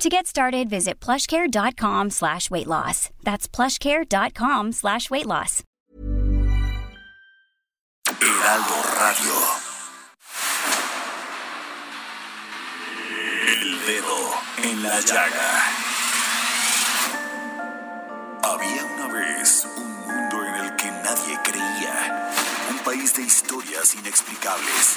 To get started, visit plushcare.com slash weight loss. That's plushcare.com slash weight loss. Heraldo Radio. El dedo en la llaga. Había una vez un mundo en el que nadie creía. Un país de historias inexplicables.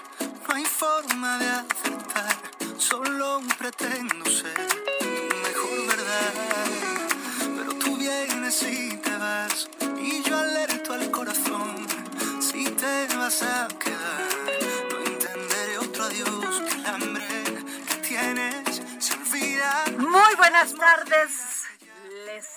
no hay forma de acertar, solo pretendo ser tu mejor verdad. Pero tú vienes y te vas, y yo alerto al corazón, si te vas a quedar, no entenderé otro adiós que el hambre que tienes se olvida. Muy buenas tardes.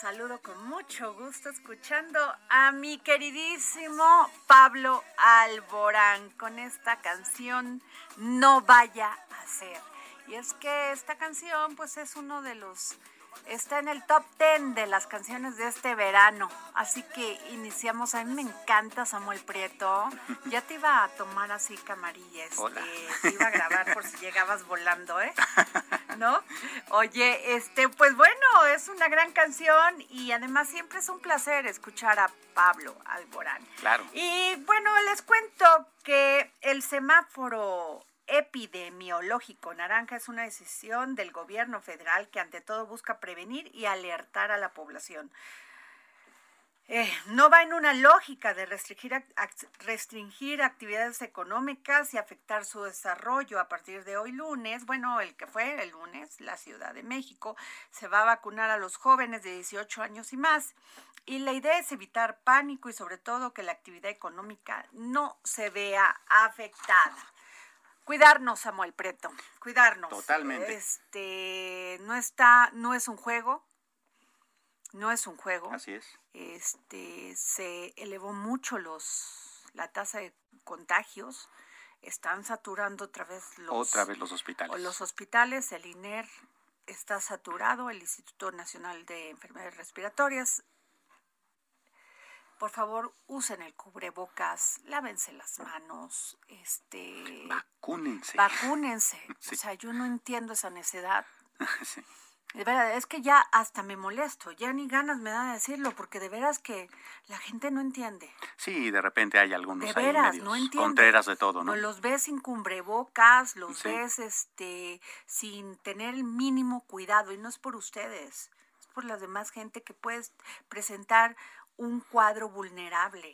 Saludo con mucho gusto escuchando a mi queridísimo Pablo Alborán con esta canción No vaya a ser. Y es que esta canción pues es uno de los está en el top 10 de las canciones de este verano. Así que iniciamos. A mí me encanta Samuel Prieto. Ya te iba a tomar así camarilla. este, Hola. Te iba a grabar por si llegabas volando, ¿eh? ¿No? Oye, este, pues bueno, es una gran canción y además siempre es un placer escuchar a Pablo Alborán. Claro. Y bueno, les cuento que el semáforo epidemiológico naranja es una decisión del gobierno federal que ante todo busca prevenir y alertar a la población. Eh, no va en una lógica de restringir, restringir actividades económicas y afectar su desarrollo. A partir de hoy lunes, bueno, el que fue el lunes, la Ciudad de México se va a vacunar a los jóvenes de 18 años y más. Y la idea es evitar pánico y sobre todo que la actividad económica no se vea afectada. Cuidarnos, Samuel Preto, cuidarnos. Totalmente. Este, no está, no es un juego, no es un juego Así es. este se elevó mucho los la tasa de contagios están saturando otra vez los Otra vez los hospitales. o los hospitales el INER está saturado el Instituto Nacional de Enfermedades Respiratorias por favor usen el cubrebocas lávense las manos este Vacúnense. vacúnense Sí. o sea yo no entiendo esa necedad Sí. de verdad, es que ya hasta me molesto, ya ni ganas me da de decirlo, porque de veras que la gente no entiende. Sí, de repente hay algunos De ahí veras, medios no entiende. contreras de todo, ¿no? O los ves sin cubrebocas, los Sí. ves este sin tener el mínimo cuidado, y no es por ustedes, es por la demás gente que puede presentar un cuadro vulnerable.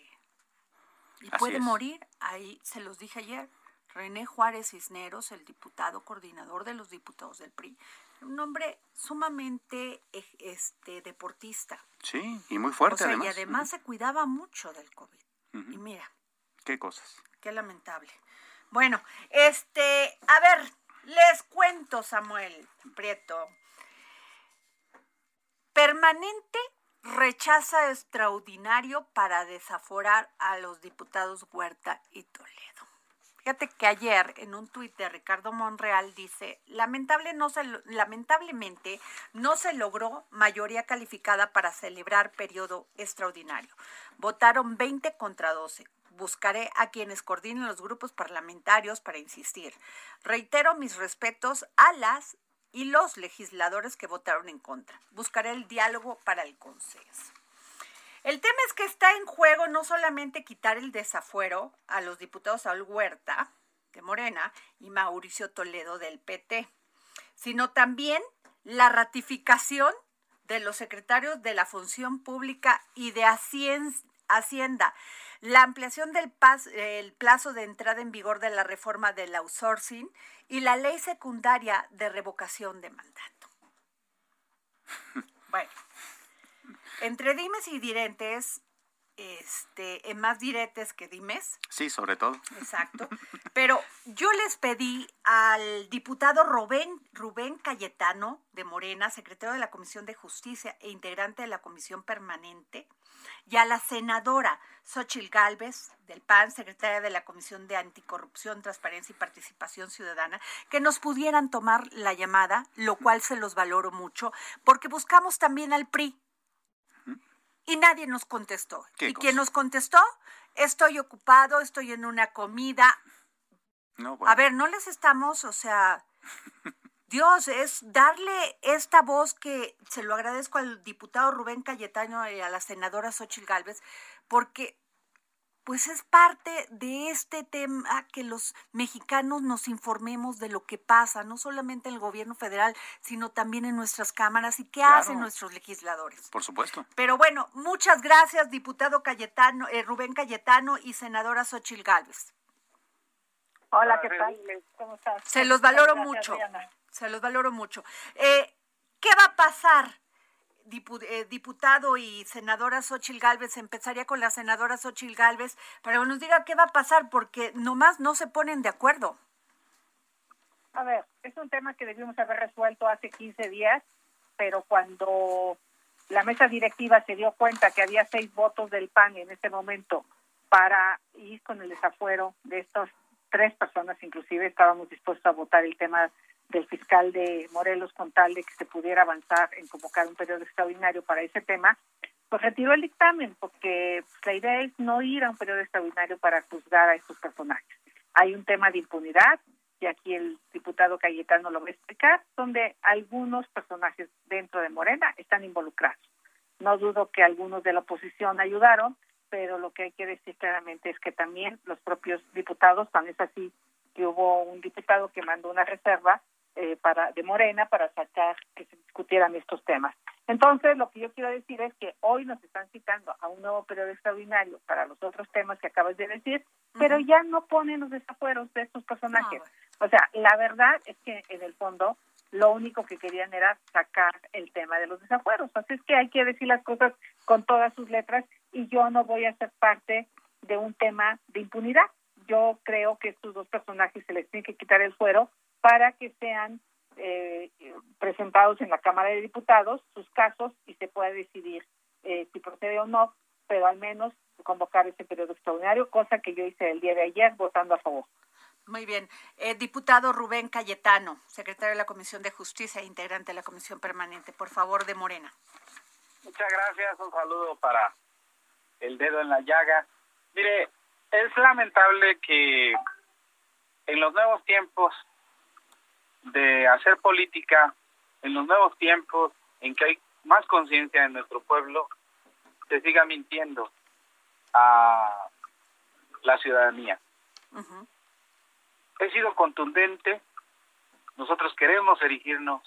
Y Así puede es. morir, ahí se los dije ayer. René Juárez Cisneros, el diputado coordinador de los diputados del PRI, un hombre sumamente eh, este deportista. Sí, y muy fuerte o sea, además. y además se cuidaba mucho del COVID. Y mira, ¿Qué cosas? qué lamentable. Bueno, este, a ver, les cuento, Samuel Prieto. Permanente rechaza extraordinario para desaforar a los diputados Huerta y Toledo. Fíjate que ayer en un tuit de Ricardo Monreal dice, lamentablemente no se logró mayoría calificada para celebrar periodo extraordinario. Votaron 20 contra 12. Buscaré a quienes coordinen los grupos parlamentarios para insistir. Reitero mis respetos a las y los legisladores que votaron en contra. Buscaré el diálogo para el consenso. El tema es que está en juego no solamente quitar el desafuero a los diputados Saúl Huerta de Morena y Mauricio Toledo del PT, sino también la ratificación de los secretarios de la Función Pública y de Hacien- Hacienda, la ampliación del el plazo de entrada en vigor de la reforma del outsourcing y la ley secundaria de revocación de mandato. Bueno, entre dimes y direntes, este, en más diretes que dimes. Sí, sobre todo. Exacto. Pero yo les pedí al diputado Rubén, Rubén Cayetano de Morena, secretario de la Comisión de Justicia e integrante de la Comisión Permanente, y a la senadora Xochil Gálvez del PAN, secretaria de la Comisión de Anticorrupción, Transparencia y Participación Ciudadana, que nos pudieran tomar la llamada, lo cual se los valoro mucho, porque buscamos también al PRI y nadie nos contestó. Y quien nos contestó, estoy ocupado, estoy en una comida. A ver, no les estamos, o sea, Dios, es darle esta voz que se lo agradezco al diputado Rubén Cayetano y a la senadora Xochil Gálvez, porque pues es parte de este tema que los mexicanos nos informemos de lo que pasa, no solamente en el gobierno federal, sino también en nuestras cámaras y qué hacen nuestros legisladores. Por supuesto. Pero bueno, muchas gracias, diputado Cayetano, eh, Rubén Cayetano y senadora Xochil Gálvez. Hola, ¿qué tal? ¿Cómo estás? Se los valoro mucho. Se los valoro mucho. Eh, ¿Qué va a pasar? Eh, diputado y senadora Xochil Gálvez, empezaría con la senadora Xochil Gálvez, para que nos diga qué va a pasar, porque nomás no se ponen de acuerdo. A ver, es un tema que debimos haber resuelto hace 15 días, pero cuando la mesa directiva se dio cuenta que había seis votos del PAN en este momento para ir con el desafuero de estas tres personas, inclusive estábamos dispuestos a votar el tema del fiscal de Morelos con tal de que se pudiera avanzar en convocar un periodo extraordinario para ese tema, pues retiró el dictamen porque la idea es no ir a un periodo extraordinario para juzgar a estos personajes. Hay un tema de impunidad y aquí el diputado Cayetano lo va a explicar, donde algunos personajes dentro de Morena están involucrados. No dudo que algunos de la oposición ayudaron, pero lo que hay que decir claramente es que también los propios diputados, tan es así que hubo un diputado que mandó una reserva eh, para de Morena para sacar que se discutieran estos temas. Entonces, lo que yo quiero decir es que hoy nos están citando a un nuevo periodo extraordinario para los otros temas que acabas de decir, pero ya no ponen los desafueros de estos personajes. O sea, la verdad es que en el fondo lo único que querían era sacar el tema de los desafueros. Así es que hay que decir las cosas con todas sus letras y yo no voy a ser parte de un tema de impunidad. Yo creo que estos dos personajes se les tiene que quitar el fuero para que sean eh, presentados en la Cámara de Diputados sus casos y se pueda decidir eh, si procede o no, pero al menos convocar ese periodo extraordinario, cosa que yo hice el día de ayer votando a favor. Muy bien. Eh, diputado Rubén Cayetano, secretario de la Comisión de Justicia e integrante de la Comisión Permanente, por favor, de Morena. Muchas gracias. Un saludo para el dedo en la llaga. Mire, es lamentable que en los nuevos tiempos de hacer política en los nuevos tiempos en que hay más conciencia en nuestro pueblo, se siga mintiendo a la ciudadanía. He sido contundente, nosotros queremos erigirnos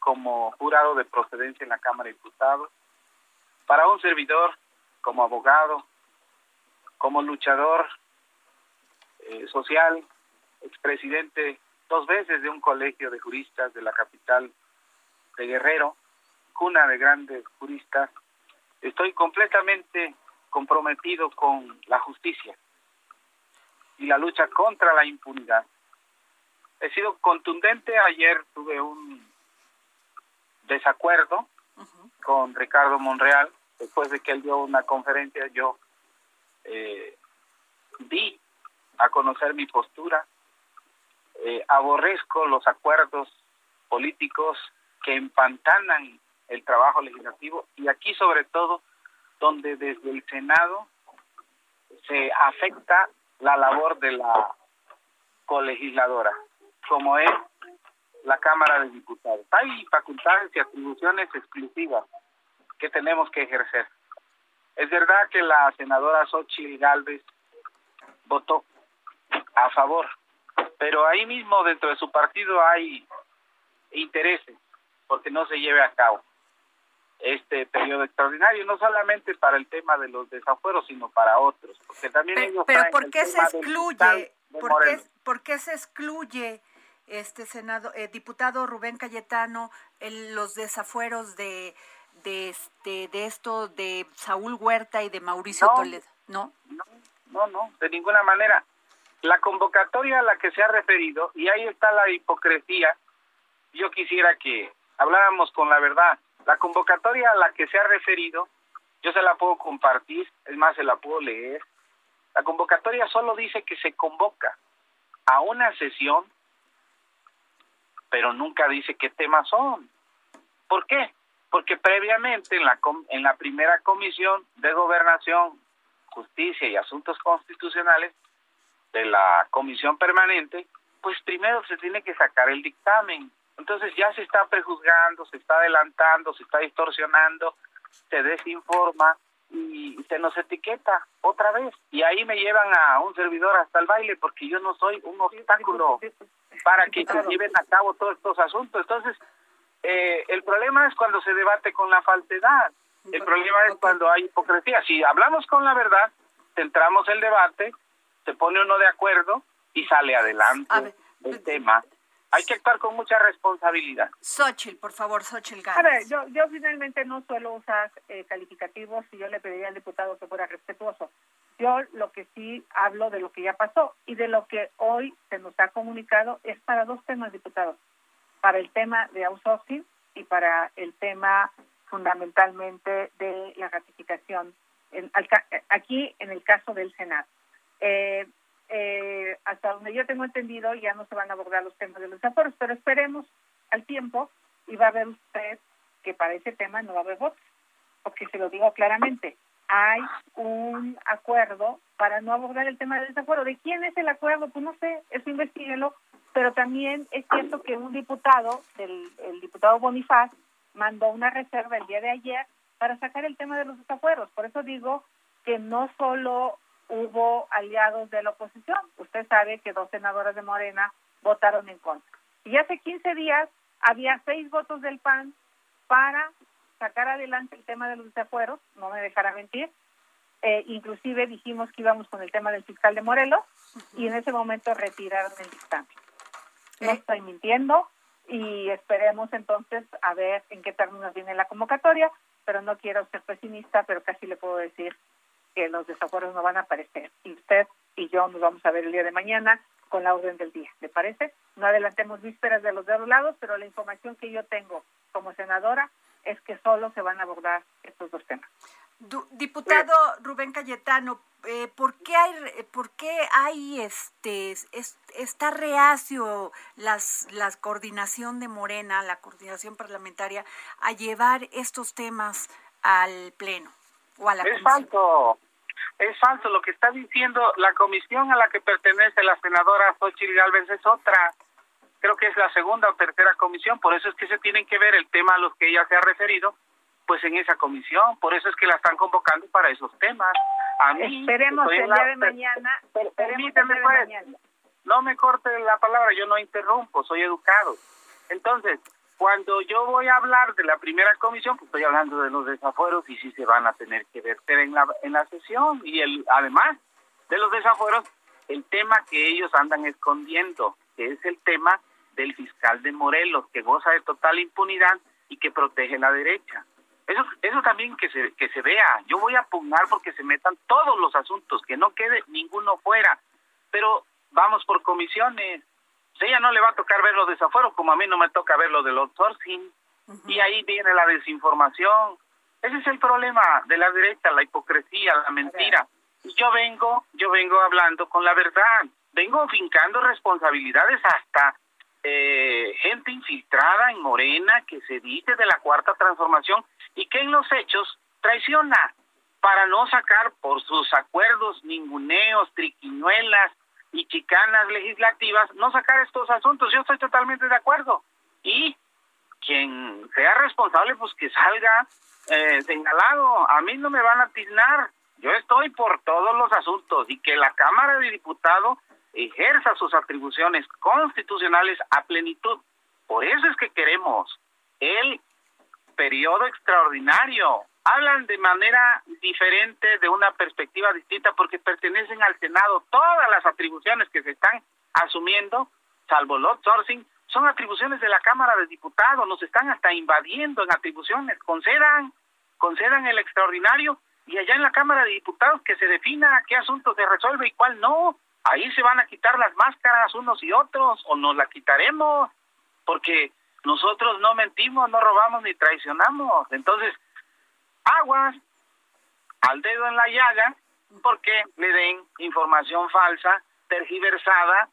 como jurado de procedencia en la Cámara de Diputados, para un servidor como abogado, como luchador eh, social, expresidente dos veces de un colegio de juristas de la capital de Guerrero, cuna de grandes juristas. Estoy completamente comprometido con la justicia y la lucha contra la impunidad. He sido contundente. Ayer tuve un desacuerdo con Ricardo Monreal. Después de que él dio una conferencia, yo eh, di a conocer mi postura eh, aborrezco los acuerdos políticos que empantanan el trabajo legislativo y aquí sobre todo donde desde el Senado se afecta la labor de la colegisladora, como es la Cámara de Diputados. Hay facultades y atribuciones exclusivas que tenemos que ejercer. Es verdad que la senadora Xochitl Galvez votó a favor pero ahí mismo dentro de su partido hay intereses porque no se lleve a cabo. este periodo extraordinario, no solamente para el tema de los desafueros, sino para otros, porque también Pero, ellos pero ¿por qué se excluye? ¿Por qué, por qué se excluye este senado eh, diputado Rubén Cayetano el- los desafueros de de este de esto de Saúl Huerta y de Mauricio No. Toledo? ¿No? No, no, no, de ninguna manera. La convocatoria a la que se ha referido, y ahí está la hipocresía, yo quisiera que habláramos con la verdad. La convocatoria a la que se ha referido, yo se la puedo compartir, es más, se la puedo leer. La convocatoria solo dice que se convoca a una sesión, pero nunca dice qué temas son. ¿Por qué? Porque previamente en la, en la primera comisión de gobernación, justicia y asuntos constitucionales de la comisión permanente, pues primero se tiene que sacar el dictamen. Entonces ya se está prejuzgando, se está adelantando, se está distorsionando, se desinforma y se nos etiqueta otra vez. Y ahí me llevan a un servidor hasta el baile porque yo no soy un obstáculo para que se lleven a cabo todos estos asuntos. Entonces, eh, el problema es cuando se debate con la falsedad. El problema es cuando hay hipocresía. Si hablamos con la verdad, centramos el debate, se pone uno de acuerdo y sale adelante A ver, el tema. Hay que actuar con mucha responsabilidad. Xochitl, por favor, Xochitl A ver, Gálvez. yo, yo finalmente no suelo usar eh, calificativos y yo le pediría al diputado que fuera respetuoso. Yo lo que sí hablo de lo que ya pasó y de lo que hoy se nos ha comunicado es para dos temas, diputados. Para el tema de outsourcing y para el tema fundamentalmente de la ratificación en- al ca- aquí en el caso del Senado. Eh, eh, hasta donde yo tengo entendido ya no se van a abordar los temas de los aforos, pero esperemos al tiempo y va a ver usted que para ese tema no va a haber votos, porque se lo digo claramente, hay un acuerdo para no abordar el tema del desafuero. ¿De quién es el acuerdo? Pues no sé, eso investiguenlo, pero también es cierto que un diputado, el, el diputado Bonifaz, mandó una reserva el día de ayer para sacar el tema de los desafueros. Por eso digo que no solo hubo aliados de la oposición, usted sabe que dos senadoras de Morena votaron en contra. Y hace 15 días había seis votos del PAN para sacar adelante el tema de los desafueros, no me dejará mentir. Eh, inclusive dijimos que íbamos con el tema del fiscal de Morelos y en ese momento retiraron el dictamen. No estoy mintiendo y esperemos entonces a ver en qué términos viene la convocatoria, pero no quiero ser pesimista, pero casi le puedo decir que los desafueros no van a aparecer. Y usted y yo nos vamos a ver el día de mañana con la orden del día. ¿Le parece? No adelantemos vísperas de los dos lados, pero la información que yo tengo como senadora es que solo se van a abordar estos dos temas. Diputado Rubén Cayetano, eh, ¿por qué hay, por qué hay este, es- está reacio las, la coordinación de Morena, la coordinación parlamentaria, a llevar estos temas al pleno o a la falso. Es falso. Lo que está diciendo la comisión a la que pertenece la senadora Xochitl Galvez es otra. Creo que es la segunda o tercera comisión. Por eso es que se tienen que ver el tema a los que ella se ha referido, pues en esa comisión. Por eso es que la están convocando para esos temas. A mí, Esperemos el día de mañana. permíteme, pues. mañana. no me corte la palabra, yo no interrumpo, soy educado. Entonces, cuando yo voy a hablar de la primera comisión, pues estoy hablando de los desafueros y sí se van a tener que verter en la, en la sesión. Y el, además de los desafueros, el tema que ellos andan escondiendo, que es el tema del fiscal de Morelos, que goza de total impunidad y que protege la derecha. Eso, eso también que se, que se vea. Yo voy a pugnar porque se metan todos los asuntos, que no quede ninguno fuera. Pero vamos por comisiones. Ella no le va a tocar ver los desafueros, como a mí no me toca ver lo del outsourcing. Y ahí viene la desinformación. Ese es el problema de la derecha, la hipocresía, la mentira. Y yo vengo, yo vengo hablando con la verdad. Vengo fincando responsabilidades hasta eh, gente infiltrada en Morena que se dice de la cuarta transformación y que en los hechos traiciona para no sacar por sus acuerdos ninguneos, triquiñuelas y chicanas legislativas, no sacar estos asuntos. Yo estoy totalmente de acuerdo. Y quien sea responsable, pues que salga eh, señalado. A mí no me van a tiznar. Yo estoy por todos los asuntos y que la Cámara de Diputados ejerza sus atribuciones constitucionales a plenitud. Por eso es que queremos el periodo extraordinario. Hablan de manera diferente, de una perspectiva distinta, porque pertenecen al Senado. Todas las atribuciones que se están asumiendo, salvo el outsourcing, son atribuciones de la Cámara de Diputados. Nos están hasta invadiendo en atribuciones. Concedan, concedan el extraordinario y allá en la Cámara de Diputados que se defina qué asunto se resuelve y cuál no. Ahí se van a quitar las máscaras unos y otros o nos la quitaremos porque nosotros no mentimos, no robamos ni traicionamos. Entonces, aguas al dedo en la llaga porque le den información falsa, tergiversada,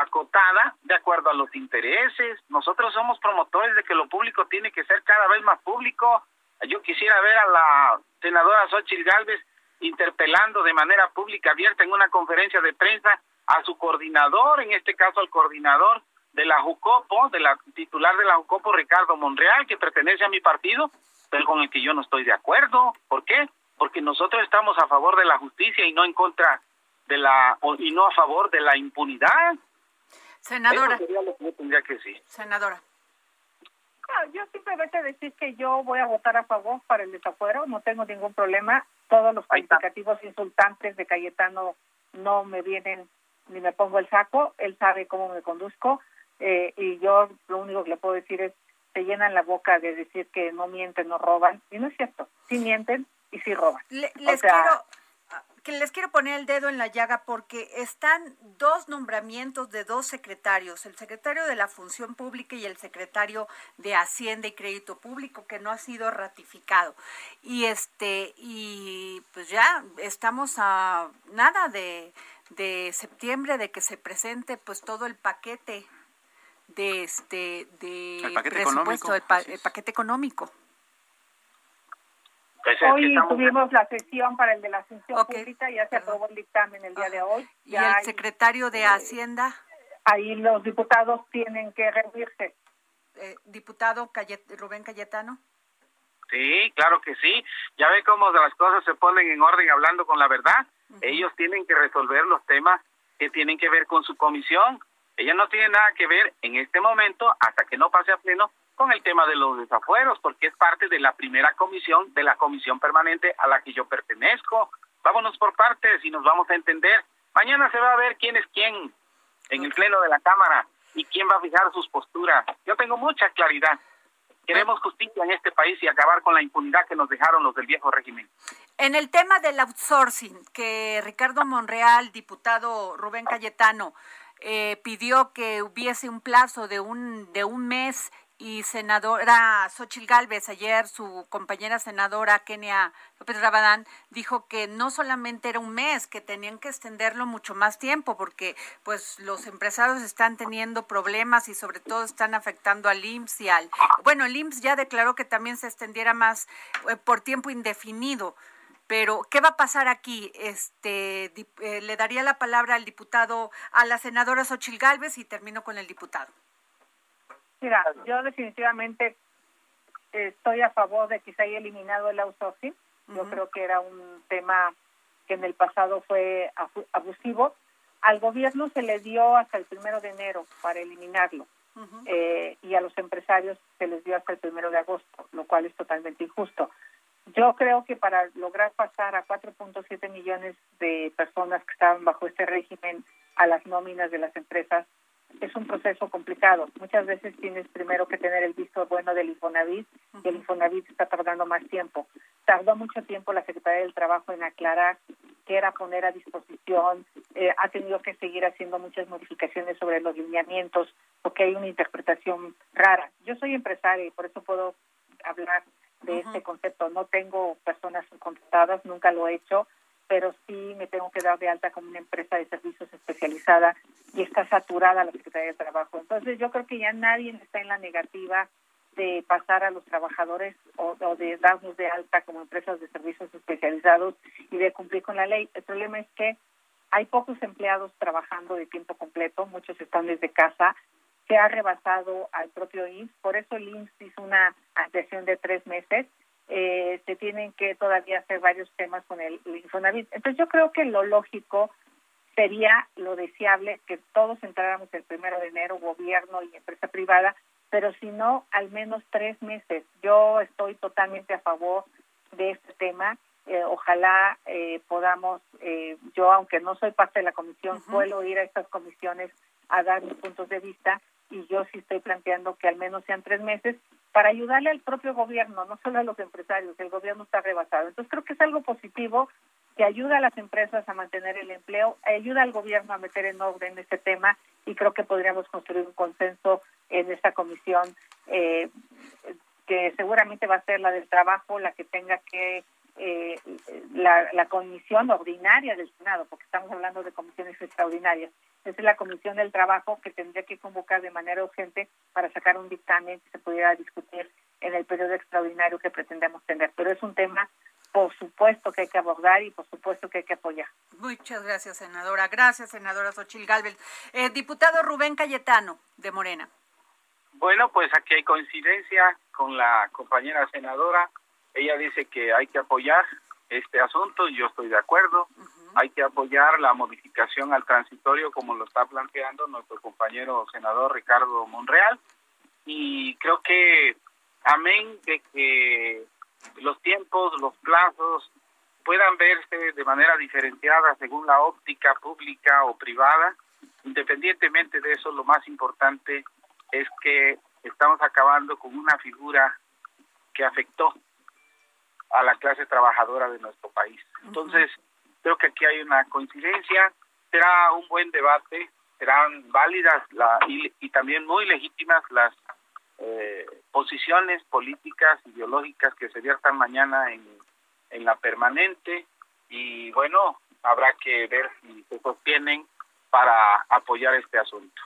acotada, de acuerdo a los intereses. Nosotros somos promotores de que lo público tiene que ser cada vez más público. Yo quisiera ver a la senadora Xochitl Gálvez interpelando de manera pública, abierta en una conferencia de prensa a su coordinador, en este caso al coordinador de la Jucopo, de la titular de la Jucopo, Ricardo Monreal, que pertenece a mi partido, pero con el que yo no estoy de acuerdo. ¿Por qué? Porque nosotros estamos a favor de la justicia y no en contra de la y no a favor de la impunidad. Senadora. Eso sería lo que yo tendría que decir. Senadora. No, yo simplemente decir que yo voy a votar a favor para el desafuero, no tengo ningún problema. Todos los calificativos insultantes de Cayetano no me vienen ni me pongo el saco, él sabe cómo me conduzco eh, y yo lo único que le puedo decir es, se llenan la boca de decir que no mienten, no roban, y no es cierto, sí mienten y sí roban. Le- O les sea, quiero que les quiero poner el dedo en la llaga porque están dos nombramientos de dos secretarios, el secretario de la Función Pública y el secretario de Hacienda y Crédito Público que no ha sido ratificado. Y este y pues ya estamos a nada de de septiembre de que se presente pues todo el paquete de este de El paquete presupuesto, económico, el, pa- el paquete económico. Pues Hoy tuvimos la sesión para el de la función Ok, pública, ya se perdón. aprobó el dictamen el día de hoy. Y el hay- secretario de Hacienda ahí los diputados tienen que reunirse. eh, diputado Cayet- Rubén Cayetano. Sí, claro que sí. Ya ve cómo las cosas se ponen en orden hablando con la verdad. Ellos tienen que resolver los temas que tienen que ver con su comisión. Ella no tiene nada que ver en este momento, hasta que no pase a pleno, con el tema de los desafueros, porque es parte de la primera comisión, de la comisión permanente a la que yo pertenezco. Vámonos por partes y nos vamos a entender. Mañana se va a ver quién es quién en el pleno de la Cámara y quién va a fijar sus posturas. Yo tengo mucha claridad. Queremos justicia en este país y acabar con la impunidad que nos dejaron los del viejo régimen. En el tema del outsourcing, que Ricardo Monreal, diputado Rubén Cayetano, eh, pidió que hubiese un plazo de un, de un mes y senadora Xochil Gálvez, ayer su compañera senadora Kenia López Rabadán, dijo que no solamente era un mes, que tenían que extenderlo mucho más tiempo, porque pues los empresarios están teniendo problemas y sobre todo están afectando al IMSS y al... Bueno, el IMSS ya declaró que también se extendiera más eh, por tiempo indefinido. Pero, ¿qué va a pasar aquí? Este, eh, le daría la palabra al diputado, a la senadora Xochil Gálvez y termino con el diputado. Mira, yo definitivamente estoy a favor de que se haya eliminado el outsourcing. Yo creo que era un tema que en el pasado fue abu- abusivo. Al gobierno se le dio hasta el primero de enero para eliminarlo eh, y a los empresarios se les dio hasta el primero de agosto, lo cual es totalmente injusto. Yo creo que para lograr pasar a 4.7 millones de personas que estaban bajo este régimen a las nóminas de las empresas es un proceso complicado. Muchas veces tienes primero que tener el visto bueno del Infonavit y el Infonavit está tardando más tiempo. Tardó mucho tiempo la Secretaría del Trabajo en aclarar qué era poner a disposición, eh, ha tenido que seguir haciendo muchas modificaciones sobre los lineamientos porque hay una interpretación rara. Yo soy empresaria y por eso puedo hablar de este concepto. No tengo personas subcontratadas, nunca lo he hecho, pero sí me tengo que dar de alta como una empresa de servicios especializada y está saturada la Secretaría de Trabajo. Entonces yo creo que ya nadie está en la negativa de pasar a los trabajadores o, o de darnos de alta como empresas de servicios especializados y de cumplir con la ley. El problema es que hay pocos empleados trabajando de tiempo completo, muchos están desde casa, se ha rebasado al propio IMSS, por eso el IMSS hizo una ampliación de tres meses, eh, se tienen que todavía hacer varios temas con el, el Infonavit. Entonces yo creo que lo lógico sería lo deseable que todos entráramos el primero de enero, gobierno y empresa privada, pero si no, al menos tres meses. Yo estoy totalmente a favor de este tema. Eh, ojalá eh, podamos, eh, yo aunque no soy parte de la comisión, puedo ir a estas comisiones a dar mis puntos de vista y yo sí estoy planteando que al menos sean tres meses para ayudarle al propio gobierno, no solo a los empresarios, el gobierno está rebasado. Entonces creo que es algo positivo que ayuda a las empresas a mantener el empleo, ayuda al gobierno a meter en orden este tema y creo que podríamos construir un consenso en esta comisión eh, que seguramente va a ser la del trabajo, la que tenga que eh, la, la comisión ordinaria del Senado, porque estamos hablando de comisiones extraordinarias. Esa es la comisión del trabajo que tendría que convocar de manera urgente para sacar un dictamen que se pudiera discutir en el periodo extraordinario que pretendemos tener. Pero es un tema por supuesto que hay que abordar y por supuesto que hay que apoyar. Muchas gracias, senadora. Gracias, senadora Xochil Galvez. Eh, diputado Rubén Cayetano, de Morena. Bueno, pues aquí hay coincidencia con la compañera senadora. Ella dice que hay que apoyar este asunto y yo estoy de acuerdo. Hay que apoyar la modificación al transitorio como lo está planteando nuestro compañero senador Ricardo Monreal. Y creo que, amén de que los tiempos, los plazos puedan verse de manera diferenciada según la óptica pública o privada. Independientemente de eso, lo más importante es que estamos acabando con una figura que afectó a la clase trabajadora de nuestro país. Entonces, creo que aquí hay una coincidencia, será un buen debate, serán válidas la, y, y también muy legítimas las eh, posiciones políticas, ideológicas que se viertan mañana en, en la permanente y bueno, habrá que ver si se sostienen para apoyar este asunto.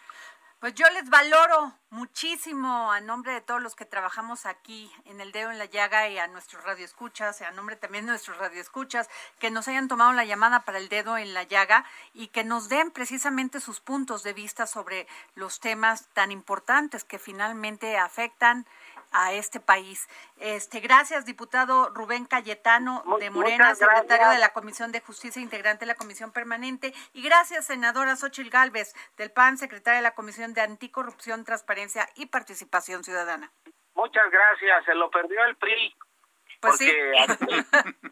Pues yo les valoro muchísimo a nombre de todos los que trabajamos aquí en el dedo en la llaga y a nuestros radioescuchas, y a nombre también de nuestros radioescuchas, que nos hayan tomado la llamada para el dedo en la llaga y que nos den precisamente sus puntos de vista sobre los temas tan importantes que finalmente afectan a este país. Este, gracias, diputado Rubén Cayetano de Morena, secretario de la Comisión de Justicia, integrante de la Comisión Permanente. Y gracias, senadora Xochil Gálvez del PAN, secretaria de la Comisión de Anticorrupción, Transparencia y Participación Ciudadana. Muchas gracias, se lo perdió el PRI. Pues porque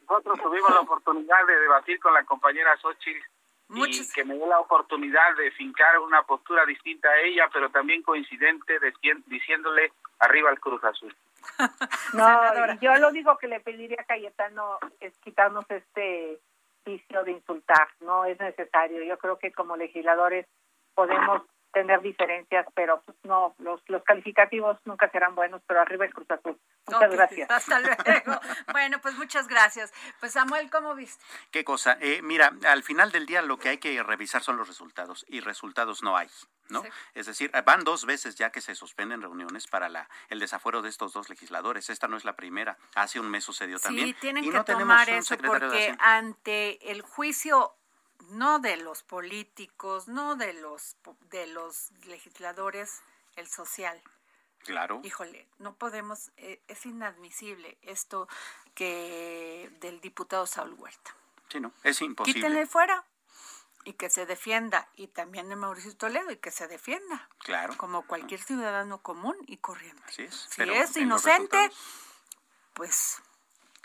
nosotros tuvimos la oportunidad de debatir con la compañera Xochitl y que me dio la oportunidad de fincar una postura distinta a ella, pero también coincidente, diciéndole arriba al Cruz Azul. no, yo lo único que le pediría a Cayetano es quitarnos este vicio de insultar, no es necesario. Yo creo que como legisladores podemos tener diferencias, pero pues no, los, los calificativos nunca serán buenos, pero arriba el Cruz Azul. Muchas gracias. Hasta luego. bueno, pues muchas gracias. Pues Samuel, ¿cómo viste? Qué cosa. Eh, mira, al final del día lo que hay que revisar son los resultados y resultados no hay. ¿no? Es decir, van dos veces ya que se suspenden reuniones para la, el desafuero de estos dos legisladores. Esta no es la primera. Hace un mes sucedió también. Sí, tienen que tomar eso porque ante el juicio no de los políticos, no de los de los legisladores, el social. Claro. Híjole, no podemos, eh, es inadmisible esto que del diputado Saúl Huerta. Sí, no, es imposible. Quítenle fuera y que se defienda, y también de Mauricio Toledo, y que se defienda. Claro. Como cualquier ciudadano común y corriente. Así es. Si es inocente, pues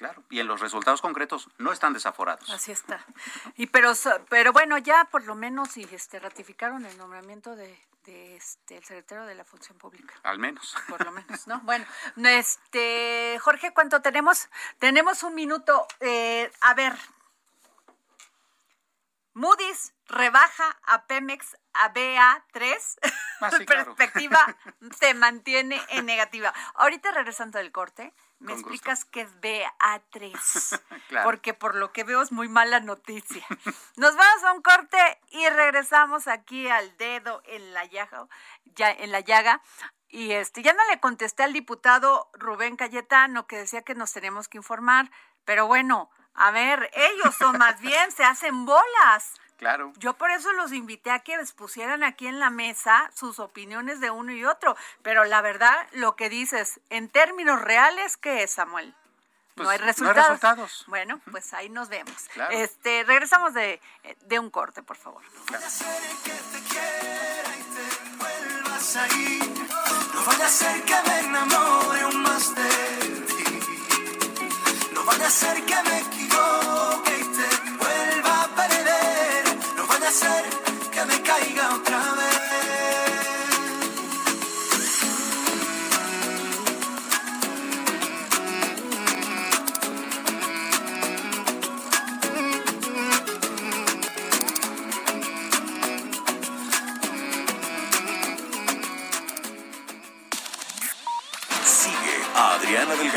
Claro, y en los resultados concretos no están desaforados. Así está. Y pero pero bueno, ya por lo menos y este ratificaron el nombramiento de, este el secretario de la Función Pública. Al menos. Por lo menos, ¿no? Bueno, este Jorge, ¿cuánto tenemos? Tenemos un minuto. Eh, a ver. Moody's rebaja a Pemex a BA3. Ah, perspectiva se mantiene en negativa. Ahorita regresando del corte, me explicas qué es BA3, porque por lo que veo es muy mala noticia. Nos vamos a un corte y regresamos aquí al dedo en la llaga, ya, en la llaga. Y este, ya no le contesté al diputado Rubén Cayetano que decía que nos teníamos que informar, pero bueno, a ver, ellos son más bien, se hacen bolas. Claro. Yo por eso los invité a que pusieran aquí en la mesa sus opiniones de uno y otro. Pero la verdad, lo que dices, en términos reales, ¿qué es, Samuel? no, hay pues, resultados. Bueno, pues ahí nos vemos. Este, regresamos de, de, un corte, por favor. Claro. No vaya a ser que me enamore aún más de ti. No vaya a ser que me equivoque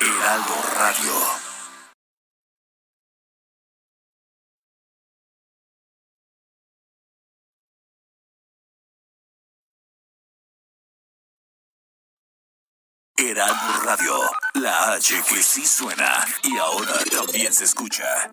Heraldo Radio. Heraldo Radio, la H que sí suena y ahora también se escucha.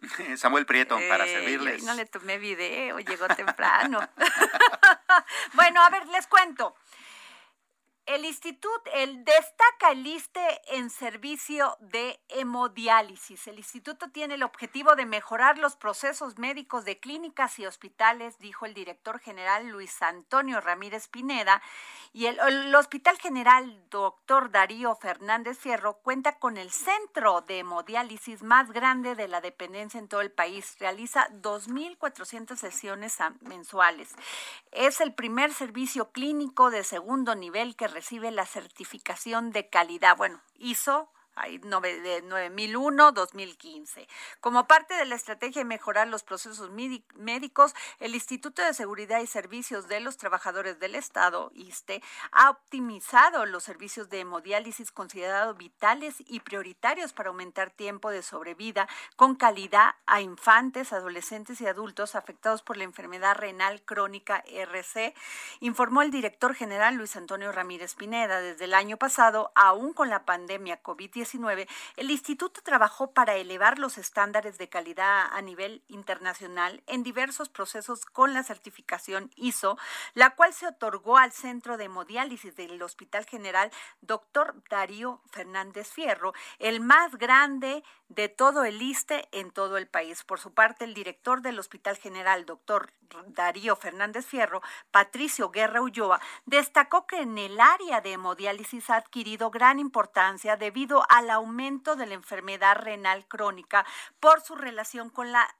Samuel Prieto, para servirles. No le tomé video, llegó temprano. bueno, a ver, les cuento. El instituto, el destaca el ISTE en servicio de hemodiálisis. El instituto tiene el objetivo de mejorar los procesos médicos de clínicas y hospitales, dijo el director general Luis Antonio Ramírez Pineda. Y el, Hospital General Doctor Darío Fernández Fierro cuenta con el centro de hemodiálisis más grande de la dependencia en todo el país. Realiza 2.400 sesiones mensuales. Es el primer servicio clínico de segundo nivel que recibe la certificación de calidad. Bueno, hizo de 9001-2015. Como parte de la estrategia de mejorar los procesos médicos, el Instituto de Seguridad y Servicios de los Trabajadores del Estado, ISTE, ha optimizado los servicios de hemodiálisis considerados vitales y prioritarios para aumentar tiempo de sobrevida con calidad a infantes, adolescentes y adultos afectados por la enfermedad renal crónica RC, informó el director general Luis Antonio Ramírez Pineda. Desde el año pasado, aún con la pandemia COVID-19, el instituto trabajó para elevar los estándares de calidad a nivel internacional en diversos procesos con la certificación ISO, la cual se otorgó al Centro de Hemodiálisis del Hospital General Dr. Darío Fernández Fierro, el más grande de todo el ISTE en todo el país. Por su parte, el director del Hospital General, doctor Darío Fernández Fierro, Patricio Guerra Ulloa, destacó que en el área de hemodiálisis ha adquirido gran importancia debido al aumento de la enfermedad renal crónica por su relación con la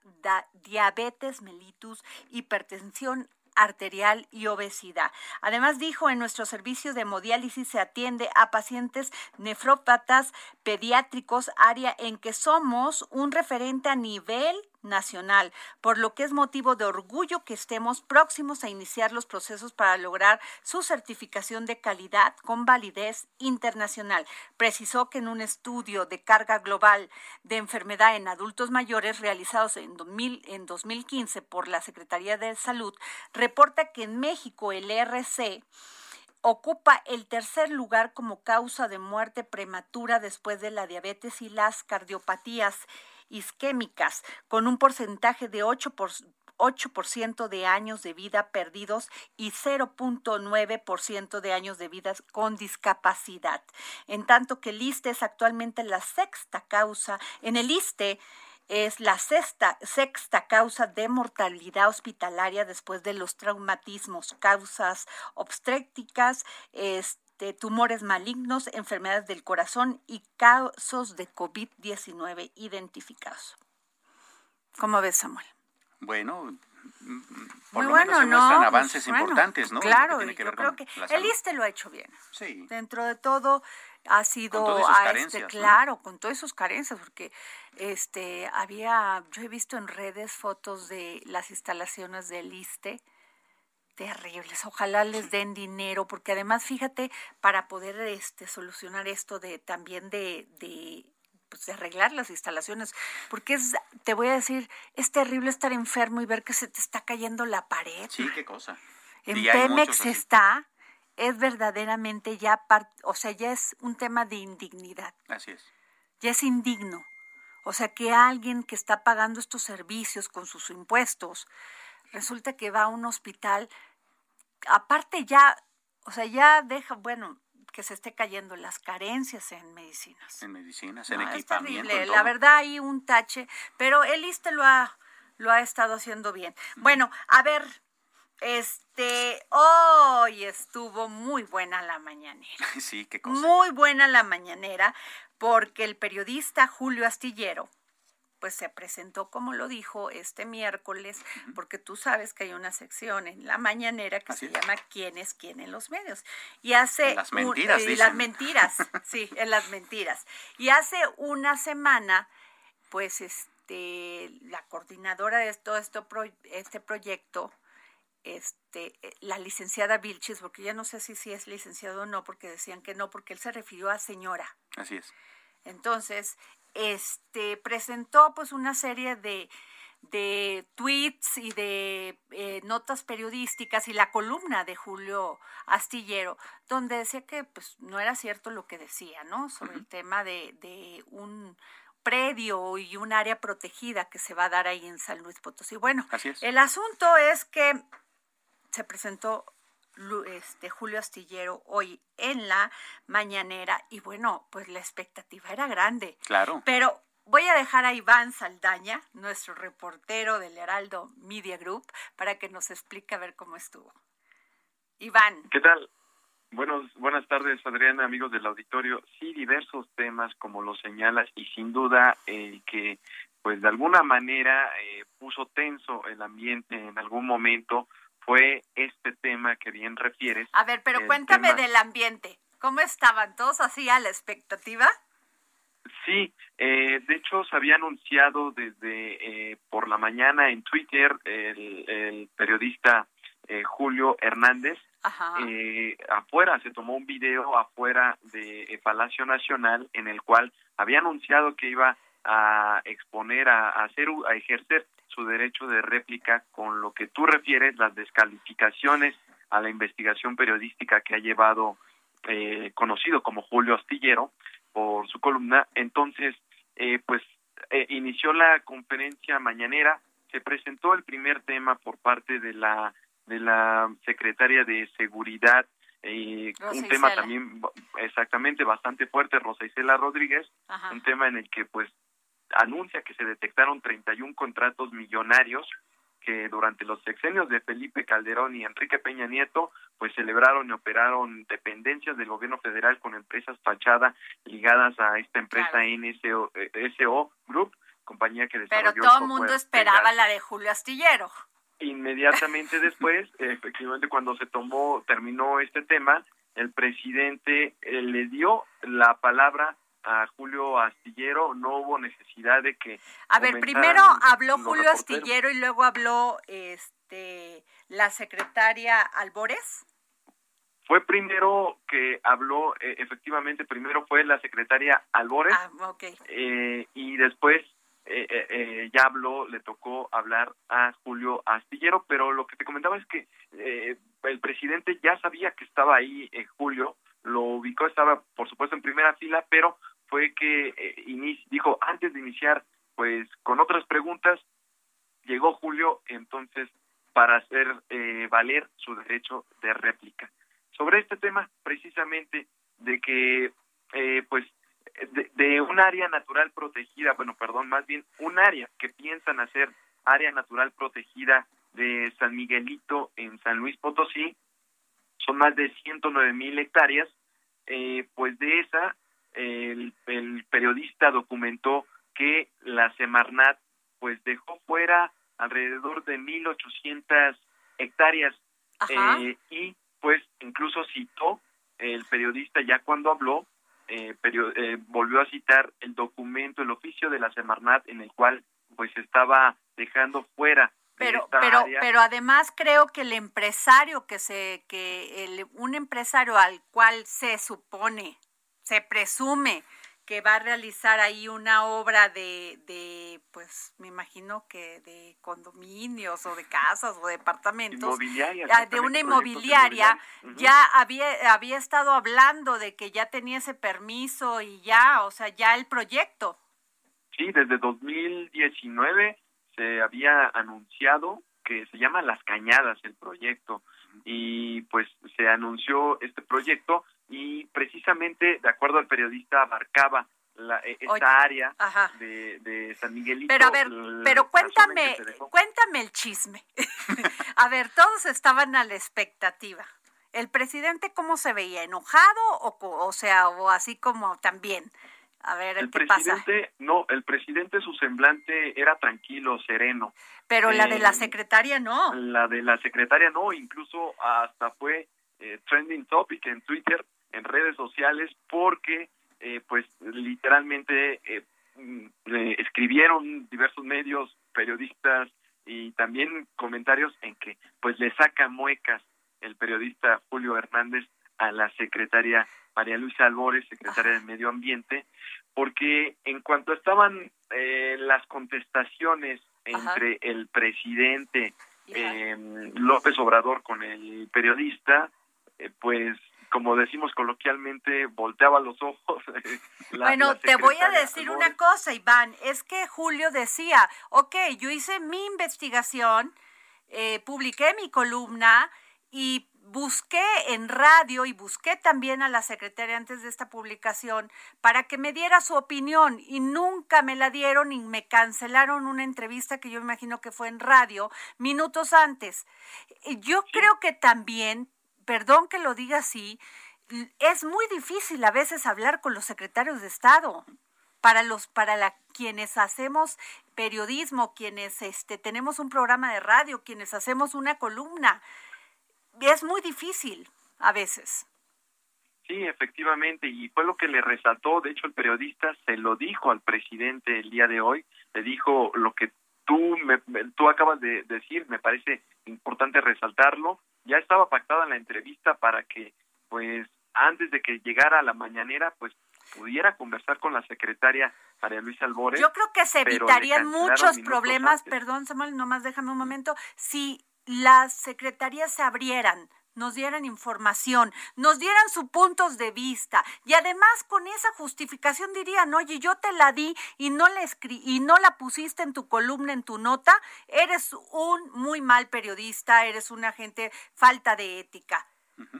diabetes mellitus, hipertensión arterial y obesidad. Además dijo, en nuestro servicio de hemodiálisis se atiende a pacientes nefrópatas pediátricos, área en que somos un referente a nivel nacional, por lo que es motivo de orgullo que estemos próximos a iniciar los procesos para lograr su certificación de calidad con validez internacional. Precisó que en un estudio de carga global de enfermedad en adultos mayores realizados en, 2000 en 2015 por la Secretaría de Salud, reporta que en México el RC ocupa el tercer lugar como causa de muerte prematura después de la diabetes y las cardiopatías isquémicas, con un porcentaje de 8 por, 8% de años de vida perdidos y 0.9% de años de vida con discapacidad. En tanto que el ISTE es actualmente la sexta causa, en el ISTE es la sexta, sexta causa de mortalidad hospitalaria después de los traumatismos, causas obstétricas, este, tumores malignos, enfermedades del corazón y casos de COVID-19 identificados. ¿Cómo ves, Samuel? Bueno, mm, Muy por lo bueno, menos se ¿no? muestran Pues, avances bueno, importantes, ¿no? Que Claro, tiene y que yo ver creo con que el. ISTE lo ha hecho bien. Sí. Dentro de todo, ha sido a este claro con todas sus carencias porque este había yo he visto en redes fotos de las instalaciones del ISTE terribles ojalá les den dinero porque además fíjate para poder este solucionar esto de también de, de pues, de arreglar las instalaciones, porque es, te voy a decir, es terrible estar enfermo y ver que se te está cayendo la pared. Sí, qué cosa. En Pemex está, es verdaderamente ya, o sea, ya es un tema de indignidad. Así es. Ya es indigno. O sea, que alguien que está pagando estos servicios con sus impuestos, resulta que va a un hospital, aparte ya, o sea, ya deja, bueno, que se esté cayendo las carencias en medicinas. En medicinas, en equipamiento. La verdad hay un tache, pero el ISTE lo ha, lo ha estado haciendo bien. Bueno, a ver, este, hoy estuvo muy buena la mañanera. Sí, qué cosa. Muy buena la mañanera, porque el periodista Julio Astillero, pues se presentó, como lo dijo, este miércoles, porque tú sabes que hay una sección en la mañanera que se llama ¿Quién es quién en los medios? Y hace... las mentiras, eh, las mentiras, sí, en las mentiras. Y hace una semana, pues, este, la coordinadora de todo esto, este proyecto, este, eh, la licenciada Vilchis, porque ya no sé si, si es licenciado o no, porque decían que no, porque él se refirió a señora. Así es. Entonces, este, presentó pues una serie de, de tweets y de eh, notas periodísticas y la columna de Julio Astillero, donde decía que pues no era cierto lo que decía, ¿no? Sobre el tema de, de un predio y un área protegida que se va a dar ahí en San Luis Potosí. Bueno, el asunto es que se presentó este, Julio Astillero hoy en la mañanera y bueno, pues la expectativa era grande. Claro. Pero voy a dejar a Iván Saldaña, nuestro reportero del Heraldo Media Group, para que nos explique a ver cómo estuvo. Iván. ¿Qué tal? Buenos, buenas tardes, Adriana, amigos del auditorio. Sí, diversos temas, como lo señalas, y sin duda el que, pues de alguna manera, eh, puso tenso el ambiente en algún momento fue este tema que bien refieres. A ver, pero cuéntame del ambiente. ¿Cómo estaban todos así a la expectativa? Sí, eh, de hecho se había anunciado desde eh, por la mañana en Twitter el, periodista eh, Julio Hernández. afuera se tomó un video afuera de Palacio Nacional en el cual había anunciado que iba a exponer a, a hacer a ejercer su derecho de réplica con lo que tú refieres, las descalificaciones a la investigación periodística que ha llevado eh, conocido como Julio Astillero por su columna. Entonces, eh, pues eh, inició la conferencia mañanera, se presentó el primer tema por parte de la de la secretaria de seguridad un tema también exactamente bastante fuerte, Rosa Isela Rodríguez, un tema en el que pues anuncia que se detectaron 31 contratos millonarios que durante los sexenios de Felipe Calderón y Enrique Peña Nieto, pues celebraron y operaron dependencias del gobierno federal con empresas fachada ligadas a esta empresa NSO SO Group, compañía que desarrolló Pero todo el mundo esperaba la de Julio Astillero. Inmediatamente después, efectivamente cuando se tomó, terminó este tema, el presidente eh, le dio la palabra a Julio Astillero, no hubo necesidad de que... A ver, primero habló Julio Astillero y luego habló este la secretaria Albores. Fue primero que habló, eh, efectivamente, primero fue la secretaria Albores. Ah, okay. Eh, y después eh, ya habló, le tocó hablar a Julio Astillero, pero lo que te comentaba es que el presidente ya sabía que estaba ahí Julio, lo ubicó, estaba por supuesto en primera fila, pero fue que eh, dijo antes de iniciar pues con otras preguntas llegó Julio entonces para hacer eh, valer su derecho de réplica sobre este tema precisamente de que eh, pues de, de, un área natural protegida bueno perdón más bien un área que piensan hacer área natural protegida de San Miguelito en San Luis Potosí son más de 109 mil hectáreas eh, pues de esa el, periodista documentó que la Semarnat pues dejó fuera alrededor de 1.800 hectáreas eh, y pues incluso citó el periodista ya cuando habló eh, eh, volvió a citar el documento, el oficio de la Semarnat en el cual pues estaba dejando fuera pero pero pero además creo que el empresario que se que el, un empresario al cual se supone se presume que va a realizar ahí una obra de, de, pues me imagino que de condominios o de casas o departamentos, de una inmobiliaria, ya había, había estado hablando de que ya tenía ese permiso y ya, o sea, ya el proyecto. Sí, desde 2019 se había anunciado que se llama Las Cañadas el proyecto y pues se anunció este proyecto y precisamente, de acuerdo al periodista, abarcaba la, e, esta área de, San Miguelito. Pero a ver, pero cuéntame, cuéntame el chisme. a ver, todos estaban a la expectativa. ¿El presidente cómo se veía? ¿Enojado o, o sea, o así como también? A ver, el ¿qué presidente, no, el presidente su semblante era tranquilo, sereno. Pero la de la eh, secretaria no. La de la secretaria no, incluso hasta fue eh, trending topic en Twitter en redes sociales porque eh, pues literalmente eh, mm, escribieron diversos medios, periodistas y también comentarios en que pues le saca muecas el periodista Julio Hernández a la secretaria María Luisa Albores, secretaria de Medio Ambiente, porque en cuanto estaban eh, las contestaciones entre el presidente López Obrador con el periodista, pues como decimos coloquialmente, volteaba los ojos. bueno, te voy a decir una cosa, Iván, es que Julio decía, ok, yo hice mi investigación, eh, publiqué mi columna y busqué en radio y busqué también a la secretaria antes de esta publicación para que me diera su opinión y nunca me la dieron y me cancelaron una entrevista que yo imagino que fue en radio minutos antes. Yo creo que también perdón que lo diga así, es muy difícil a veces hablar con los secretarios de Estado. Para los para la, quienes hacemos periodismo, quienes este tenemos un programa de radio, quienes hacemos una columna, es muy difícil a veces. Sí, efectivamente, y fue lo que le resaltó, de hecho el periodista se lo dijo al presidente el día de hoy, le dijo lo que tú me, tú acabas de decir, me parece importante resaltarlo, ya estaba pactada la entrevista para que, pues, antes de que llegara a la mañanera, pues pudiera conversar con la secretaria María Luisa Albores. Yo creo que se evitarían muchos problemas, perdón Samuel, nomás déjame un momento, si las secretarías se abrieran nos dieran información, nos dieran sus puntos de vista y además con esa justificación dirían, oye, yo te la di y no la escri y no la pusiste en tu columna, en tu nota, eres un muy mal periodista, eres una gente falta de ética,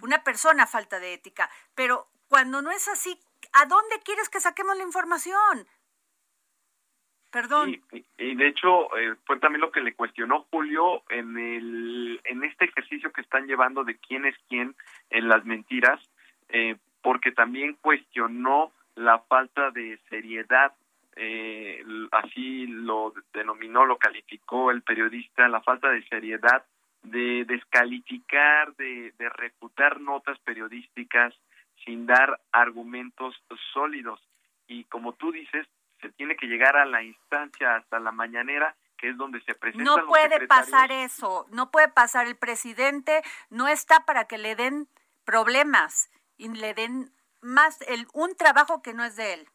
una persona falta de ética, pero cuando no es así, ¿a dónde quieres que saquemos la información? Perdón. Y, de hecho eh, fue también lo que le cuestionó Julio en el en este ejercicio que están llevando de quién es quién en las mentiras, eh, porque también cuestionó la falta de seriedad, eh, así lo denominó, lo calificó el periodista, la falta de seriedad de descalificar, de, de refutar notas periodísticas sin dar argumentos sólidos. Y como tú dices, se tiene que llegar a la instancia hasta la mañanera que es donde se presentan No puede pasar eso, no puede pasar. El presidente no está para que le den problemas y le den más el, un trabajo que no es de él.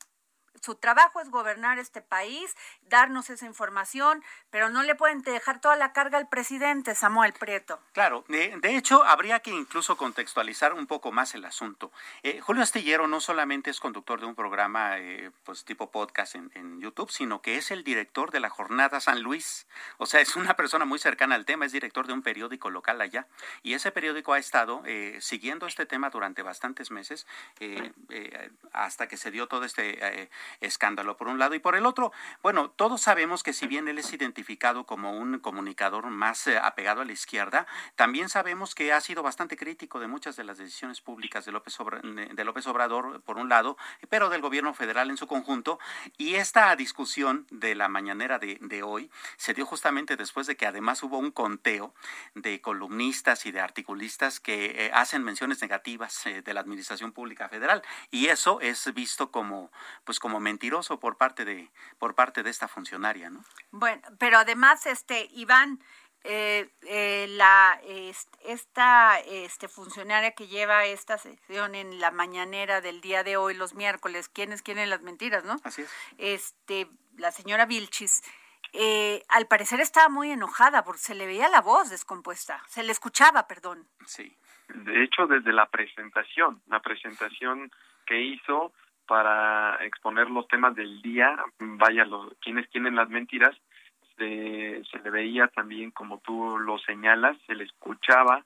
Su trabajo es gobernar este país, darnos esa información, pero no le pueden dejar toda la carga al presidente, Samuel Prieto. Claro, de, hecho, habría que incluso contextualizar un poco más el asunto. Eh, Julio Astillero no solamente es conductor de un programa eh, pues tipo podcast en, YouTube, sino que es el director de la Jornada San Luis. O sea, es una persona muy cercana al tema, es director de un periódico local allá. Y ese periódico ha estado eh, siguiendo este tema durante bastantes meses, hasta que se dio todo este escándalo por un lado y por el otro, bueno, todos sabemos que si bien él es identificado como un comunicador más eh, apegado a la izquierda, también sabemos que ha sido bastante crítico de muchas de las decisiones públicas de López, de López Obrador por un lado, pero del gobierno federal en su conjunto. Y esta discusión de la mañanera de, hoy se dio justamente después de que además hubo un conteo de columnistas y de articulistas que eh, hacen menciones negativas eh, de la administración pública federal. Y eso es visto como pues como mentiroso por parte de por parte de esta funcionaria, ¿no? Bueno, pero además este Iván eh, eh, la esta este funcionaria que lleva esta sesión en la mañanera del día de hoy los miércoles quiénes quieren las mentiras no así es. Este la señora Vilchis eh, al parecer estaba muy enojada porque se le veía la voz descompuesta se le escuchaba perdón. Sí. De hecho desde la presentación la presentación que hizo para exponer los temas del día vaya los quienes tienen las mentiras se, se le veía también, como tú lo señalas, se le escuchaba,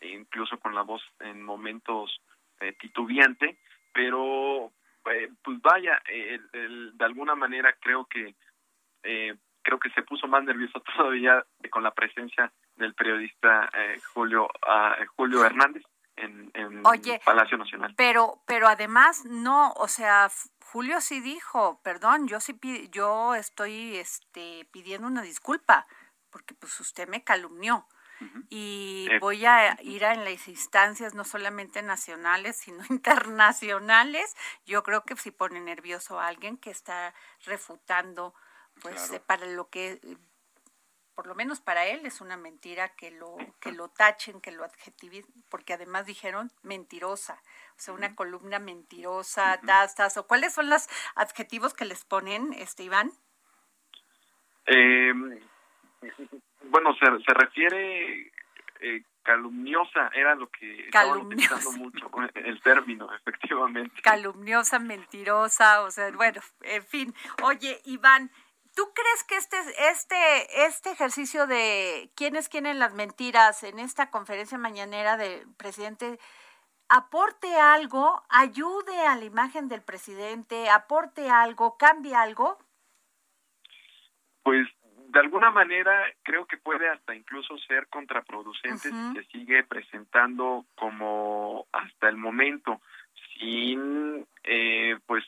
incluso con la voz en momentos eh, titubeante, pero eh, pues vaya, de alguna manera creo que eh, creo que se puso más nervioso todavía con la presencia del periodista eh, Julio uh, Julio Hernández en, en Palacio Nacional. Pero pero además no, o sea, Julio sí dijo, perdón, yo sí yo estoy este pidiendo una disculpa porque pues usted me calumnió. Y eh, voy a ir a en las instancias no solamente nacionales, sino internacionales. Yo creo que si pone nervioso a alguien que está refutando, pues eh, para lo que por lo menos para él es una mentira que lo que lo tachen, que lo adjetiven, porque además dijeron mentirosa, o sea, una columna mentirosa, tastas, o cuáles son los adjetivos que les ponen, este Iván? Eh, bueno, se, se refiere eh, calumniosa, era lo que estaban utilizando mucho el término, efectivamente. Calumniosa, mentirosa, o sea, bueno, en fin. Oye, Iván, ¿Tú crees que este, este, este ejercicio de quiénes quieren las mentiras en esta conferencia mañanera del presidente aporte algo, ayude a la imagen del presidente, aporte algo, cambie algo? Pues de alguna manera creo que puede hasta incluso ser contraproducente si se sigue presentando como hasta el momento sin eh, pues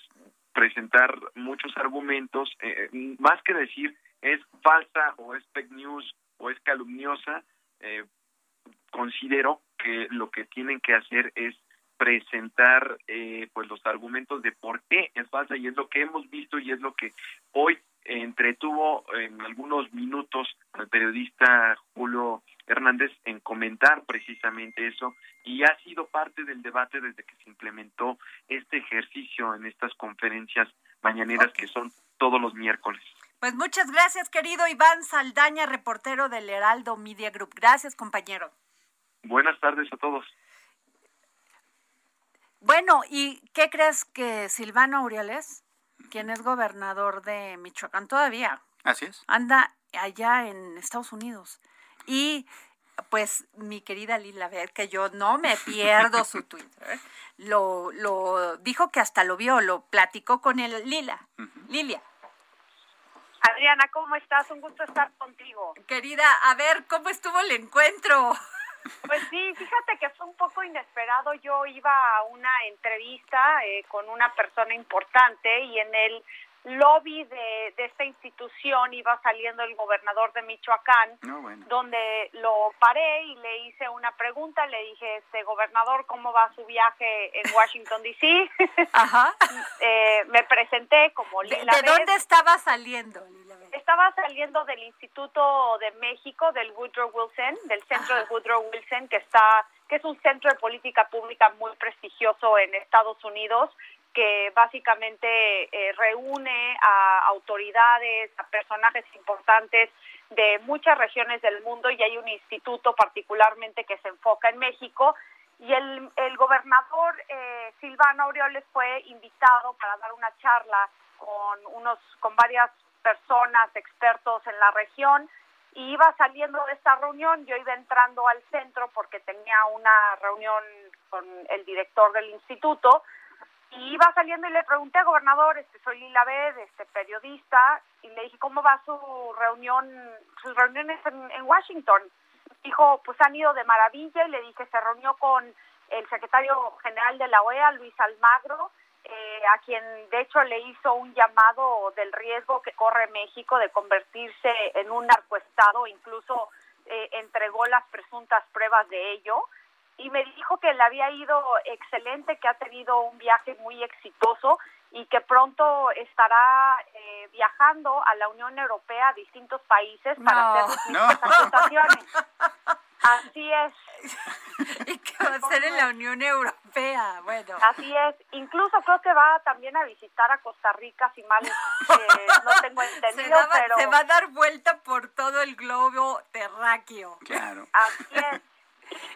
presentar muchos argumentos, eh, más que decir es falsa o es fake news o es calumniosa, eh, considero que lo que tienen que hacer es presentar eh, pues los argumentos de por qué es falsa y es lo que hemos visto y es lo que hoy entretuvo en algunos minutos al periodista Julio Hernández en comentar precisamente eso y ha sido parte del debate desde que se implementó este ejercicio en estas conferencias mañaneras que son todos los miércoles. Pues muchas gracias, querido Iván Saldaña, reportero del Heraldo Media Group. Gracias, compañero. Buenas tardes a todos. Bueno, ¿y qué crees que Silvano Aureoles, quien es gobernador de Michoacán todavía? Así es. Anda allá en Estados Unidos. Y pues mi querida Lila, ver que yo no me pierdo su Twitter, lo, lo dijo que hasta lo vio, lo platicó con él, Lila, Lilia. Adriana, ¿cómo estás? Un gusto estar contigo. Querida, a ver, ¿cómo estuvo el encuentro? Pues sí, fíjate que fue un poco inesperado. Yo iba a una entrevista eh, con una persona importante y en el lobby de, de, esta institución iba saliendo el gobernador de Michoacán, donde lo paré y le hice una pregunta, le dije, este gobernador, ¿cómo va su viaje en Washington, D.C.? Ajá. eh, me presenté como Lila ¿De, dónde estaba saliendo, Lila Estaba saliendo del Instituto de México, del Woodrow Wilson, del centro de Woodrow Wilson, que está que es un centro de política pública muy prestigioso en Estados Unidos que básicamente eh, reúne a autoridades, a personajes importantes de muchas regiones del mundo y hay un instituto particularmente que se enfoca en México. Y el, el gobernador eh, Silvano Aureoles fue invitado para dar una charla con unos con varias personas expertos en la región. Y iba saliendo de esta reunión, yo iba entrando al centro porque tenía una reunión con el director del instituto Y iba saliendo y le pregunté gobernador, este, soy Lila Bed, este, periodista, y le dije, ¿cómo va su reunión, sus reuniones en, en Washington? Dijo, pues han ido de maravilla, y le dije, se reunió con el secretario general de la OEA, Luis Almagro, eh, a quien de hecho le hizo un llamado del riesgo que corre México de convertirse en un narcoestado, incluso eh, entregó las presuntas pruebas de ello y me dijo que le había ido excelente, que ha tenido un viaje muy exitoso y que pronto estará eh, viajando a la Unión Europea, a distintos países para hacer sus no. Así es. ¿Y qué va a hacer en la Unión Europea? Bueno. Así es. Incluso creo que va también a visitar a Costa Rica, si mal eh, no tengo entendido, se pero... Se va a dar vuelta por todo el globo terráqueo. Claro. Así es.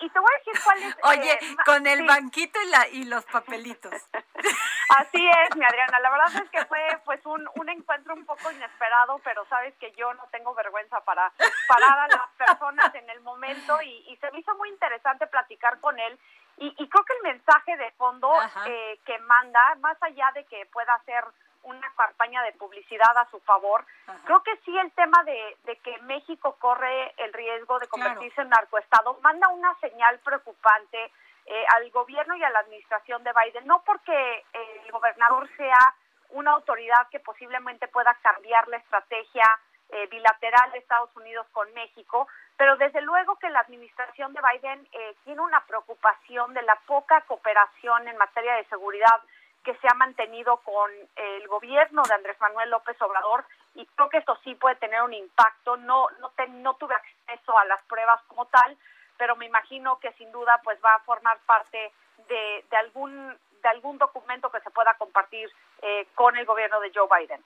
Y, te voy a decir cuál es... Oye, eh, con el banquito y, la, y los papelitos. Así es, mi Adriana. La verdad es que fue pues un, un encuentro un poco inesperado, pero sabes que yo no tengo vergüenza para parar a las personas en el momento y, y se me hizo muy interesante platicar con él. Y, y creo que el mensaje de fondo eh, que manda, más allá de que pueda ser una campaña de publicidad a su favor. Creo que sí el tema de, de, que México corre el riesgo de convertirse en narcoestado manda una señal preocupante eh, al gobierno y a la administración de Biden, no porque el gobernador sea una autoridad que posiblemente pueda cambiar la estrategia eh, bilateral de Estados Unidos con México, pero desde luego que la administración de Biden eh, tiene una preocupación de la poca cooperación en materia de seguridad que se ha mantenido con el gobierno de Andrés Manuel López Obrador y creo que esto sí puede tener un impacto. No no, no tuve acceso a las pruebas como tal, pero me imagino que sin duda pues va a formar parte de, de algún de algún documento que se pueda compartir eh, con el gobierno de Joe Biden.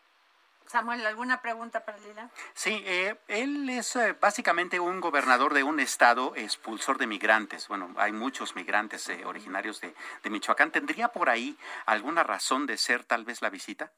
Samuel, ¿alguna pregunta para Lila? Sí, eh, él es eh, básicamente un gobernador de un estado expulsor de migrantes. Bueno, hay muchos migrantes eh, originarios de, de, Michoacán. ¿Tendría por ahí alguna razón de ser tal vez la visita?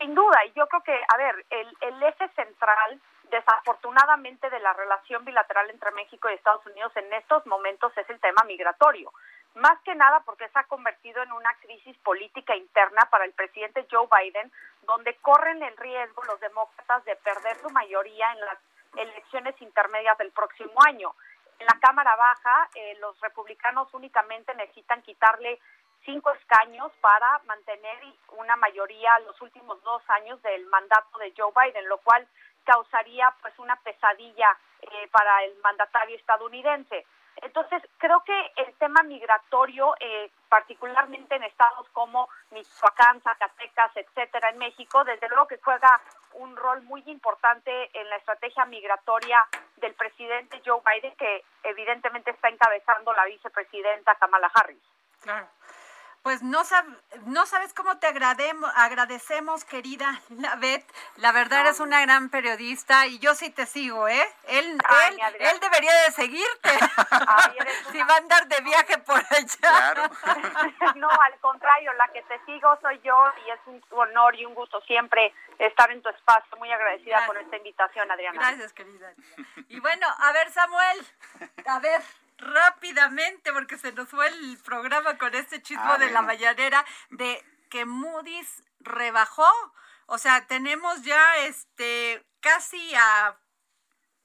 Sin duda, y yo creo que, a ver, el, el eje central desafortunadamente de la relación bilateral entre México y Estados Unidos en estos momentos es el tema migratorio más que nada porque se ha convertido en una crisis política interna para el presidente Joe Biden, donde corren el riesgo los demócratas de perder su mayoría en las elecciones intermedias del próximo año. En la Cámara Baja, eh, los republicanos únicamente necesitan quitarle cinco escaños para mantener una mayoría los últimos dos años del mandato de Joe Biden, lo cual causaría pues una pesadilla eh, para el mandatario estadounidense. Entonces, creo que el tema migratorio, eh, particularmente en estados como Michoacán, Zacatecas, etcétera, en México, desde luego que juega un rol muy importante en la estrategia migratoria del presidente Joe Biden, que evidentemente está encabezando la vicepresidenta Kamala Harris. Claro. Pues no, no sabes cómo te agradecemos, querida Lavet. La verdad eres una gran periodista y yo sí te sigo, ¿eh? Él, él, él, debería de seguirte. si va a andar de viaje por allá. no, al contrario, la que te sigo soy yo y es un honor y un gusto siempre estar en tu espacio. Muy agradecida por esta invitación, Adriana. Gracias, querida. Y bueno, a ver, Samuel, a ver rápidamente, porque se nos fue el programa con este chismo ah, de la mañanera, de que Moody's rebajó. O sea, tenemos ya este casi a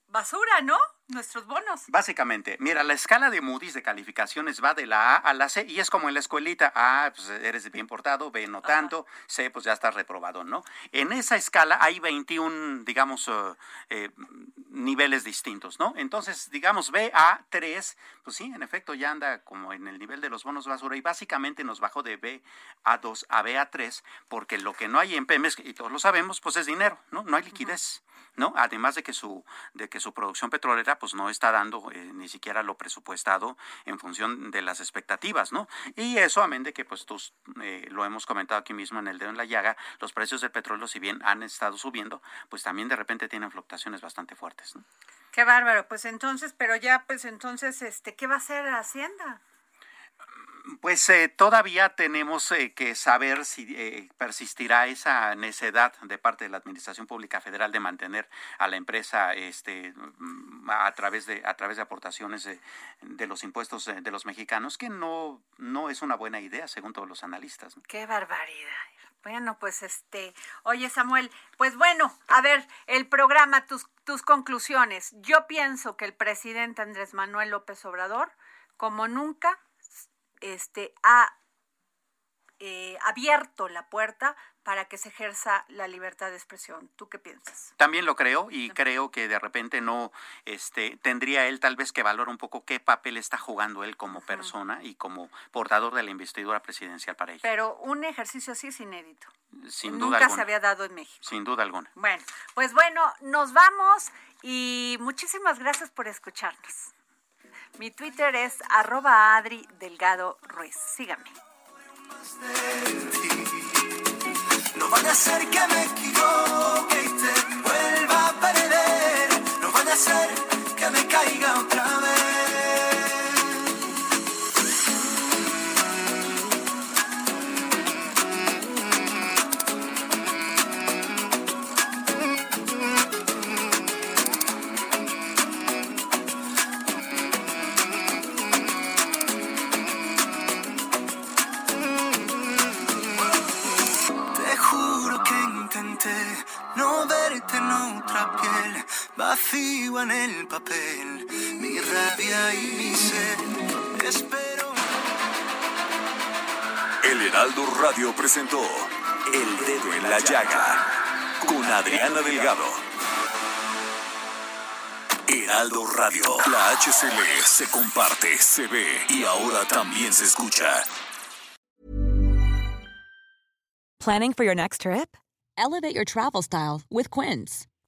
basura, ¿no? nuestros bonos. Básicamente, mira, la escala de Moody's de calificaciones va de la A a la C y es como en la escuelita. A, pues eres bien portado, B no tanto, C, pues ya estás reprobado, ¿no? En esa escala hay 21, digamos, eh, eh, niveles distintos, ¿no? Entonces, digamos, B a 3, pues sí, en efecto ya anda como en el nivel de los bonos basura y básicamente nos bajó de B a 2 a B a 3 porque lo que no hay en PEMES, y todos lo sabemos, pues es dinero, ¿no? No hay liquidez. ¿no? Además de que su, de que su producción petrolera pues no está dando eh, ni siquiera lo presupuestado en función de las expectativas, ¿no? Y eso amén de que pues tú, eh, lo hemos comentado aquí mismo en el dedo en la llaga, los precios del petróleo si bien han estado subiendo, pues también de repente tienen fluctuaciones bastante fuertes, ¿no? Qué bárbaro, pues entonces, pero ya pues entonces, este, ¿qué va a hacer Hacienda? Pues eh, todavía tenemos eh, que saber si eh, persistirá esa necedad de parte de la Administración Pública Federal de mantener a la empresa este, mm, a través de a través de aportaciones de, los impuestos de, los mexicanos, que no no es una buena idea según todos los analistas. Qué barbaridad. Bueno, pues este, oye Samuel, pues bueno, a ver, el programa, tus, tus conclusiones. Yo pienso que el presidente Andrés Manuel López Obrador, como nunca, este, ha eh, abierto la puerta para que se ejerza la libertad de expresión. ¿Tú qué piensas? También lo creo y creo que de repente no este tendría él tal vez que valorar un poco qué papel está jugando él como persona y como portador de la investidura presidencial para ella. Pero un ejercicio así es inédito. Sin duda Nunca se había dado en México. Sin duda alguna. Bueno, pues bueno, nos vamos y muchísimas gracias por escucharnos. Mi Twitter es arroba Adri Delgado Ruiz. Síganme. No vaya a ser que me equivoque y te vuelva a perder. No vaya a ser que me caiga otra vez. Vacío en el papel, mi rabia y mi sed. Espero. El Heraldo Radio presentó El Dedo en la Llaga con Adriana Delgado. Heraldo Radio, la HCL se comparte, se ve y ahora también se escucha. Planning for your next trip? Elevate your travel style with Quince.